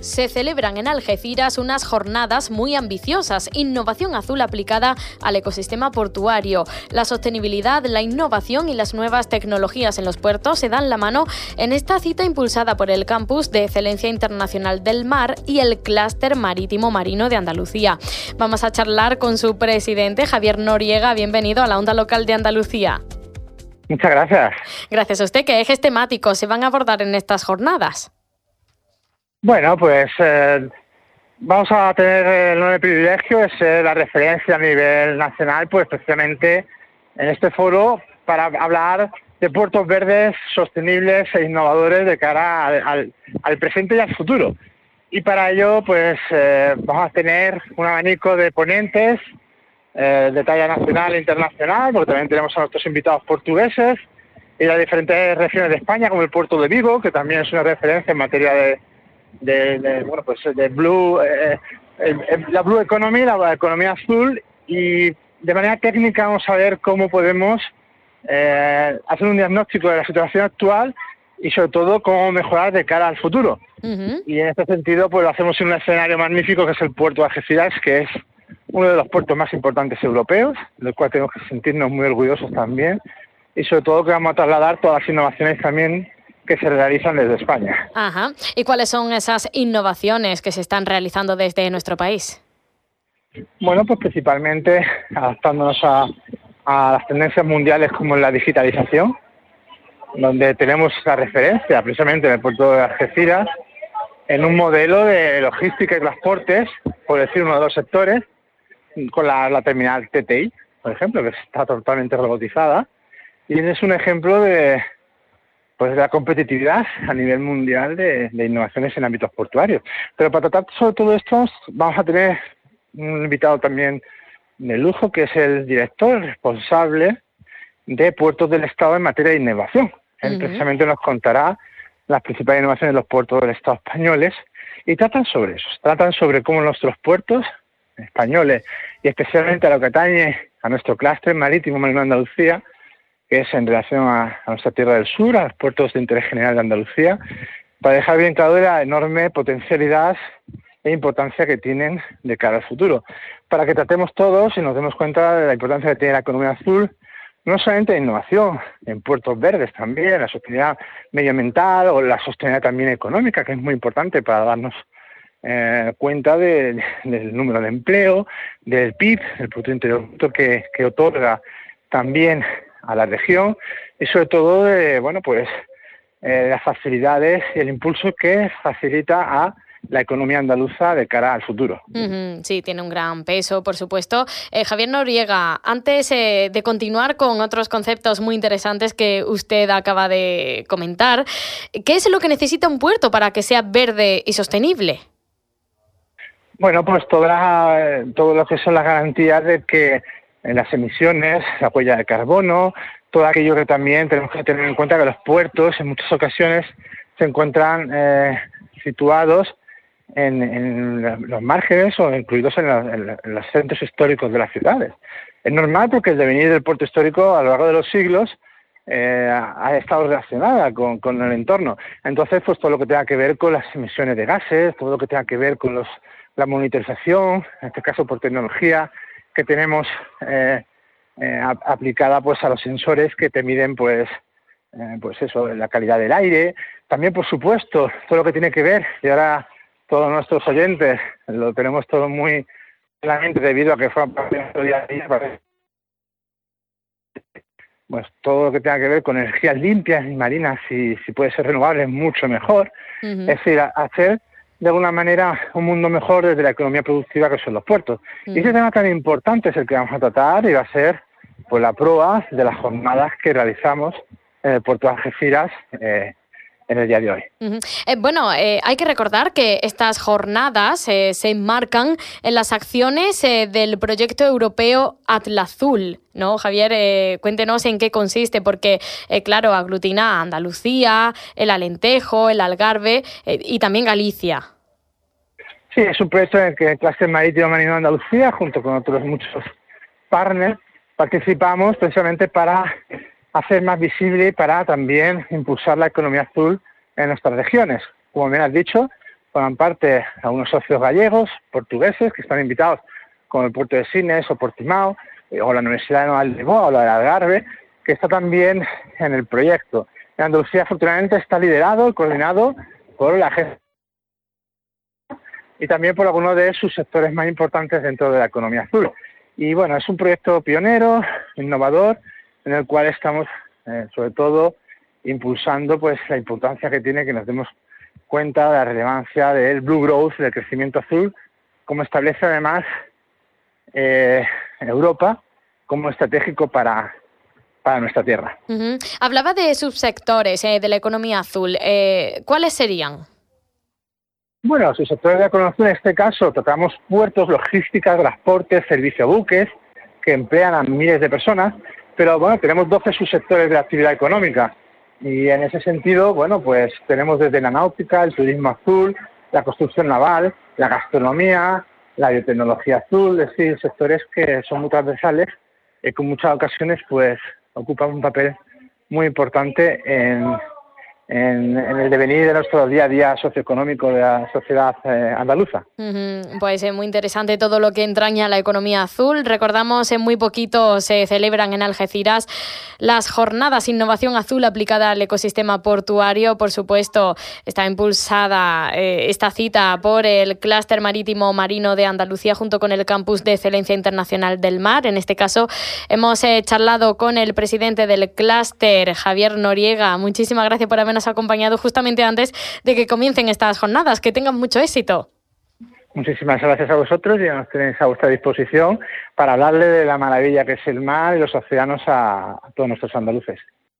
Se celebran en Algeciras unas jornadas muy ambiciosas, innovación azul aplicada al ecosistema portuario. La sostenibilidad, la innovación y las nuevas tecnologías en los puertos se dan la mano en esta cita impulsada por el Campus de Excelencia Internacional del Mar y el Clúster Marítimo Marino de Andalucía. Vamos a charlar con su presidente, Javier Noriega. Bienvenido a la Onda Local de Andalucía. Muchas gracias. Gracias a usted. ¿Qué ejes temáticos se van a abordar en estas jornadas? Bueno, pues eh, vamos a tener el enorme privilegio de ser la referencia a nivel nacional, pues precisamente en este foro para hablar de puertos verdes sostenibles e innovadores de cara al, presente y al futuro. Y para ello, pues eh, vamos a tener un abanico de ponentes eh, de talla nacional e internacional, porque también tenemos a nuestros invitados portugueses y las diferentes regiones de España, como el puerto de Vigo, que también es una referencia en materia de de, bueno pues de blue eh, la blue economy la economía azul y de manera técnica vamos a ver cómo podemos eh, hacer un diagnóstico de la situación actual y sobre todo cómo mejorar de cara al futuro. Y en este sentido pues lo hacemos en un escenario magnífico que es el puerto de Algeciras que es uno de los puertos más importantes europeos del cual tenemos que sentirnos muy orgullosos también y sobre todo que vamos a trasladar todas las innovaciones también que se realizan desde España. Ajá. ¿Y cuáles son esas innovaciones que se están realizando desde nuestro país? Bueno, pues principalmente adaptándonos a, las tendencias mundiales como la digitalización, donde tenemos la referencia precisamente en el puerto de Algeciras, en un modelo de logística y transportes, por decir uno de los sectores, con la, la terminal TTI, por ejemplo, que está totalmente robotizada. Y ese es un ejemplo de, pues la competitividad a nivel mundial de, innovaciones en ámbitos portuarios. Pero para tratar sobre todo esto vamos a tener un invitado también de lujo que es el director responsable de puertos del Estado en materia de innovación. Él precisamente nos contará las principales innovaciones de los puertos del Estado españoles y tratan sobre eso, tratan sobre cómo nuestros puertos españoles y especialmente a lo que atañe a nuestro clúster marítimo Marino Andalucía, que es en relación a, nuestra tierra del sur, a los puertos de interés general de Andalucía, para dejar bien claro la enorme potencialidad e importancia que tienen de cara al futuro. Para que tratemos todos y nos demos cuenta de la importancia que tiene la economía azul, no solamente en innovación, en puertos verdes también, la sostenibilidad medioambiental o la sostenibilidad también económica, que es muy importante para darnos eh, cuenta del número de empleo, del PIB, el Producto Interior Bruto que, que otorga también a la región y sobre todo de, bueno, pues eh, las facilidades y el impulso que facilita a la economía andaluza de cara al futuro. sí, tiene un gran peso, por supuesto. Eh, Javier Noriega, antes eh, de continuar con otros conceptos muy interesantes que usted acaba de comentar, ¿qué es lo que necesita un puerto para que sea verde y sostenible? Bueno, pues toda, todo lo que son las garantías de que en las emisiones, la huella de carbono, todo aquello que también tenemos que tener en cuenta que los puertos en muchas ocasiones se encuentran eh, situados en, los márgenes o incluidos en, los centros históricos de las ciudades. Es normal porque el devenir del puerto histórico a lo largo de los siglos eh, ha estado relacionada con, con, el entorno. Entonces, pues todo lo que tenga que ver con las emisiones de gases, todo lo que tenga que ver con los, la monitorización, en este caso por tecnología, que tenemos eh, eh, aplicada pues a los sensores que te miden pues eh, pues eso la calidad del aire. También por supuesto todo lo que tiene que ver y ahora todos nuestros oyentes lo tenemos todo muy claramente debido a que fue parte de nuestro día a día pues todo lo que tenga que ver con energías limpias y marinas si, si puede ser renovable mucho mejor. Es decir hacer de alguna manera un mundo mejor desde la economía productiva que son los puertos. Y ese tema tan importante es el que vamos a tratar y va a ser pues la prueba de las jornadas que realizamos en el puerto de Algeciras eh, en el día de hoy. Eh, bueno, eh, hay que recordar que estas jornadas eh, se enmarcan en las acciones del proyecto europeo Atlazul, ¿no? Javier, cuéntenos en qué consiste, porque, claro, aglutina a Andalucía, el Alentejo, el Algarve y también Galicia. Sí, es un proyecto en el que el Cluster Marítimo Marino de Andalucía, junto con otros muchos partners, participamos precisamente para hacer más visible y para también impulsar la economía azul en nuestras regiones. Como bien has dicho, forman parte algunos socios gallegos, portugueses, que están invitados como el puerto de Sines o Portimao, eh, o la Universidad de Lisboa o la de Algarve, que está también en el proyecto. En Andalucía, afortunadamente, está liderado, coordinado por la agencia y también por algunos de sus sectores más importantes dentro de la economía azul. Y bueno, es un proyecto pionero, innovador, en el cual estamos, eh, sobre todo, impulsando pues la importancia que tiene que nos demos cuenta de la relevancia del blue growth, del crecimiento azul, como establece además eh, Europa como estratégico para, para nuestra tierra. Hablaba de subsectores eh, de la economía azul. ¿Cuáles serían? Bueno, subsectores de la economía azul, en este caso tratamos puertos, logística, transportes, servicio buques, que emplean a miles de personas pero bueno, tenemos 12 subsectores de actividad económica. Y en ese sentido, bueno, pues tenemos desde la náutica, el turismo azul, la construcción naval, la gastronomía, la biotecnología azul, es decir, sectores que son muy transversales y que en muchas ocasiones pues ocupan un papel muy importante en, en, el devenir de nuestro día a día socioeconómico de la sociedad eh, andaluza. Pues es muy interesante todo lo que entraña la economía azul. Recordamos, en muy poquito se celebran en Algeciras las jornadas Innovación Azul aplicada al ecosistema portuario. Por supuesto, está impulsada eh, esta cita por el Clúster Marítimo Marino de Andalucía junto con el Campus de Excelencia Internacional del Mar. En este caso, hemos eh, charlado con el presidente del clúster, Javier Noriega. Muchísimas gracias por habernos acompañado justamente antes de que comiencen estas jornadas. Que tengan mucho éxito. Muchísimas gracias a vosotros y nos tenéis a vuestra disposición para hablarle de la maravilla que es el mar y los océanos a todos nuestros andaluces.